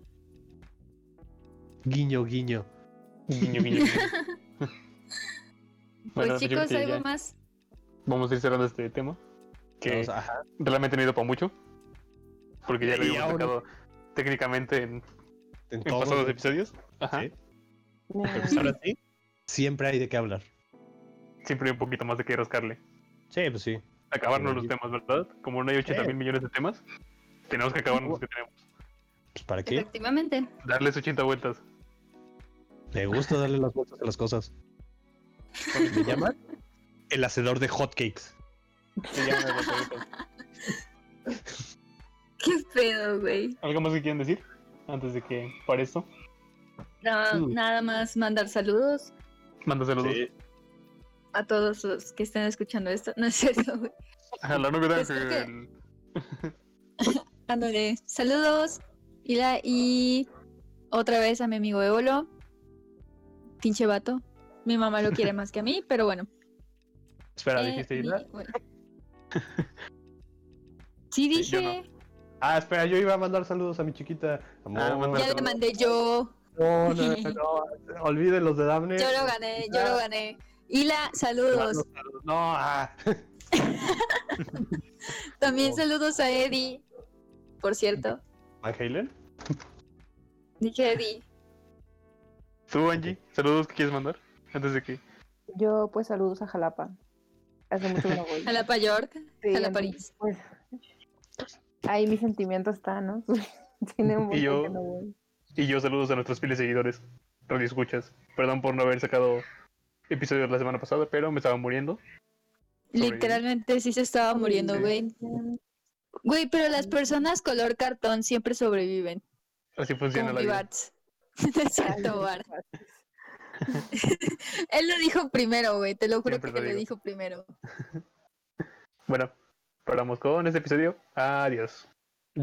Guiño, guiño. Guiño, guiño. guiño. Pues Bueno, chicos, algo ya más. Vamos a ir cerrando este tema. Que ajá. realmente no ha ido para mucho. Porque ya lo habíamos ahora- sacado técnicamente en, En en todos pasados los- episodios. Ajá. Sí. Pues ahora sí, siempre hay de qué hablar. Siempre hay un poquito más de que rascarle. Sí, pues sí. Acabarnos Sí. los temas, ¿verdad? Como no hay 80 mil millones de temas, tenemos que acabarnos los que tenemos. Pues para qué. Efectivamente. Darles 80 vueltas. Me gusta darle las vueltas a las cosas. Me llaman el hacedor de hotcakes. Se llaman vueltas. Qué pedo, güey. ¿Algo más que quieran decir? Antes de que pare esto. No. Nada más mandar saludos Manda saludos. Sí. a todos los que estén escuchando esto. No es cierto, güey. A la novia de Pues que-. Ándale, saludos. Y, la, y otra vez a mi amigo Eolo. Pinche vato. Mi mamá lo quiere más que a mí, pero bueno. Espera, Eh, dijiste bueno. Sí, Sí, yo dije. Ah, espera, yo iba a mandar saludos a mi chiquita. Amor. Ah, Ya le mandé yo. No, no, no, olviden los de Daphne. Yo lo gané, yo lo gané. Hila, saludos. No, ah. También saludos a Eddie. Por cierto. ¿Van Halen? Dije Eddie. Tú, Angie, saludos que quieres mandar antes de que. Yo, pues, saludos a Jalapa. Hace mucho que no voy. Jalapa York. Sí, Jalapa París. Pues, ahí mi sentimiento está, ¿no? Tiene un buen yo- que no voy. Y yo saludos a nuestros fieles seguidores, radio escuchas. Perdón por no haber sacado episodios la semana pasada, pero me estaba muriendo. Literalmente sí se estaba muriendo, güey. Güey, pero las personas color cartón siempre sobreviven. Así funciona Como la vida. No es cierto, Bart. Él lo dijo primero, güey. Te lo juro Siempre que lo dijo primero. Bueno, paramos con este episodio. Adiós.